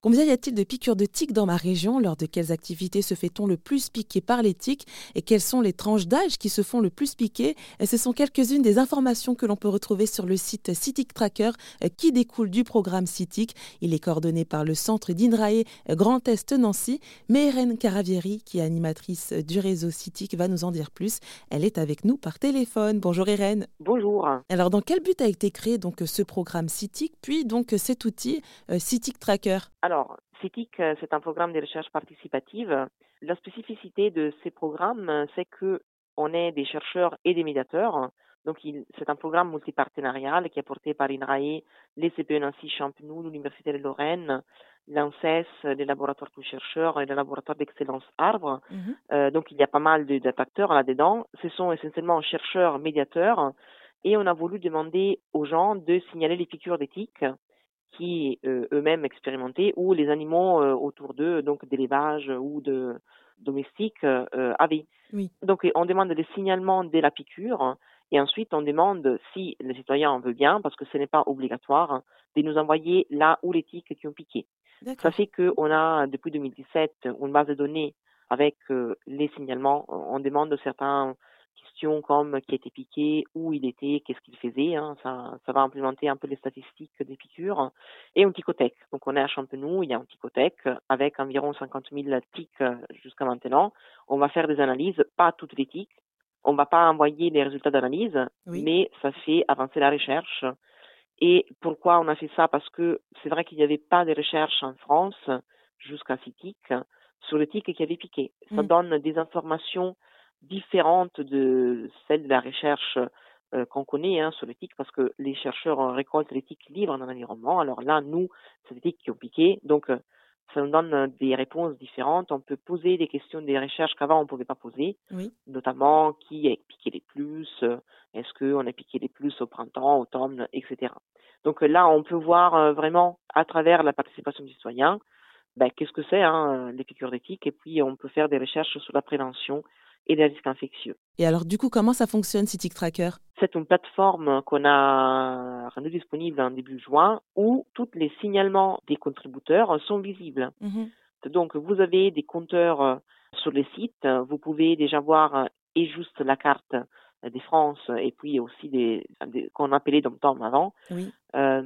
Combien y a-t-il de piqûres de tiques dans ma région? Lors de quelles activités se fait-on le plus piquer par les tiques? Et quelles sont les tranches d'âge qui se font le plus piquer? Et Ce sont quelques-unes des informations que l'on peut retrouver sur le site Citic Tracker euh, qui découle du programme Citic. Il est coordonné par le centre d'Inrae euh, Grand Est Nancy. Mais Irène Caravieri, qui est animatrice euh, du réseau Citic, va nous en dire plus. Elle est avec nous par téléphone. Bonjour Irène. Bonjour. Alors dans quel but a été créé donc ce programme Citic, puis donc cet outil Citic Tracker? Alors, CITIC, euh, c'est un programme de recherche participative? La spécificité de ces programmes, c'est que on est des chercheurs et des médiateurs. Donc, c'est un programme multipartenarial qui est porté par INRAE, les CPE Nancy Champenoux, l'Université de Lorraine, l'ANSES, les laboratoires de chercheurs et le laboratoire d'excellence Arbre. Mhm. Euh, donc, il y a pas mal d'acteurs là-dedans. Ce sont essentiellement chercheurs, médiateurs. Et on a voulu demander aux gens de signaler les piqûres d'éthique qui euh, eux-mêmes expérimentés ou les animaux euh, autour d'eux, donc d'élevage ou de domestiques, euh, avaient. Oui. Donc on demande des signalements dès la piqûre et ensuite on demande si le citoyen en veut bien, parce que ce n'est pas obligatoire, de nous envoyer là où les tiques qui ont piqué. Ça fait qu'on a depuis 2017 une base de données avec les signalements. On demande certains questions comme qui était piqué, où il était, qu'est-ce qu'il faisait. Hein, ça, ça va implémenter un peu les statistiques des piqûres. Et un ticothèque. Donc on est à Champenoux, il y a un ticothèque avec environ 50 000 tiques jusqu'à maintenant. On va faire des analyses, pas toutes les tiques. On va pas envoyer les résultats d'analyse, mais ça fait avancer la recherche. Et pourquoi on a fait ça? Parce que c'est vrai qu'il n'y avait pas de recherche en France jusqu'à ces tiques sur les tiques qui avaient piqué. Ça mmh. donne des informations différente de celle de la recherche euh, qu'on connaît hein, sur l'éthique parce que les chercheurs récoltent l'éthique libre dans l'environnement. Alors là, nous, c'est l'éthique qui ont piqué. Donc, euh, ça nous donne des réponses différentes. On peut poser des questions des recherches qu'avant on ne pouvait pas poser, notamment qui a piqué les plus, est-ce qu'on a piqué les plus au printemps, automne, etc. Donc là, on peut voir euh, vraiment à travers la participation du citoyen, ben, qu'est-ce que c'est hein, les piqûres d'éthique, et puis on peut faire des recherches sur la prévention et des risques infectieux. Et alors, du coup, comment ça fonctionne, Citic Tracker? C'est une plateforme qu'on a rendue disponible en début juin où tous les signalements des contributeurs sont visibles. Mhm. Donc, vous avez des compteurs euh, sur les sites. Vous pouvez déjà voir euh, et juste la carte euh, des France et puis aussi des, qu'on appelait dom avant. Oui. Euh,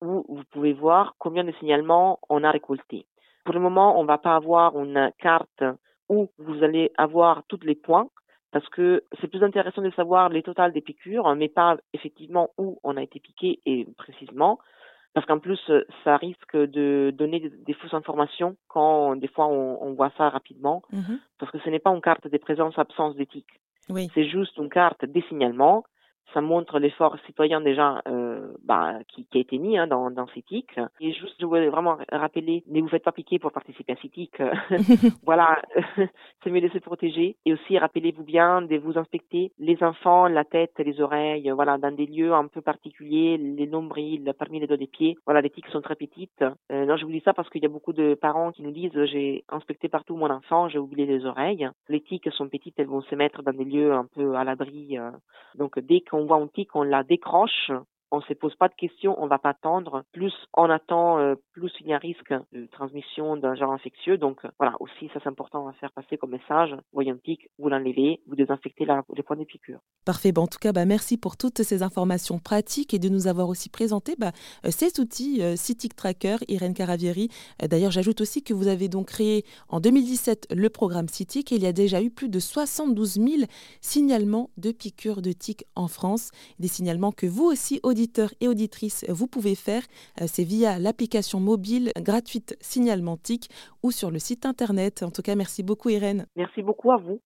où vous pouvez voir combien de signalements on a récolté. Pour le moment, on ne va pas avoir une carte où vous allez avoir tous les points parce que c'est plus intéressant de savoir les totales des piqûres, mais pas effectivement où on a été piqué et précisément, parce qu'en plus ça risque de donner des, fausses informations quand des fois on, voit ça rapidement, mhm. parce que ce n'est pas une carte de présence-absence d'éthique. Oui. C'est juste une carte des signalements ça montre l'effort citoyen déjà euh, bah, qui, qui, a été mis hein, dans, dans CITIC. Et juste, je voulais vraiment rappeler, ne vous faites pas piquer pour participer à CITIC. voilà, c'est mieux de se protéger. Et aussi, rappelez-vous bien de vous inspecter les enfants, la tête, les oreilles, voilà, dans des lieux un peu particuliers, les nombrils, parmi les doigts des pieds. Voilà, les tiques sont très petites. Euh, non, je vous dis ça parce qu'il y a beaucoup de parents qui nous disent j'ai inspecté partout mon enfant, j'ai oublié les oreilles. Les tiques sont petites, elles vont se mettre dans des lieux un peu à l'abri. Euh. donc, dès qu'on on voit un tic, on la décroche, on ne se pose pas de questions, on va pas attendre. Plus on attend, euh, plus il y a un risque de transmission d'un genre infectieux. Donc euh, voilà, aussi ça c'est important à faire passer comme message. Voyez un tic, vous l'enlevez, vous désinfectez les points de piqûre. Parfait. En tout cas, bah, merci pour toutes ces informations pratiques et de nous avoir aussi présenté bah, euh, ces outils CITIC Tracker, Irène Caravieri. D'ailleurs, j'ajoute aussi que vous avez donc créé en 2017 le programme CITIC il y a déjà eu plus de 72 000 signalements de piqûres de tiques en France. Des signalements que vous aussi, auditeurs, auditeurs et auditrices, vous pouvez faire. Euh, c'est via l'application mobile gratuite Signalmentique ou sur le site internet. En tout cas, merci beaucoup Irène. Merci beaucoup à vous.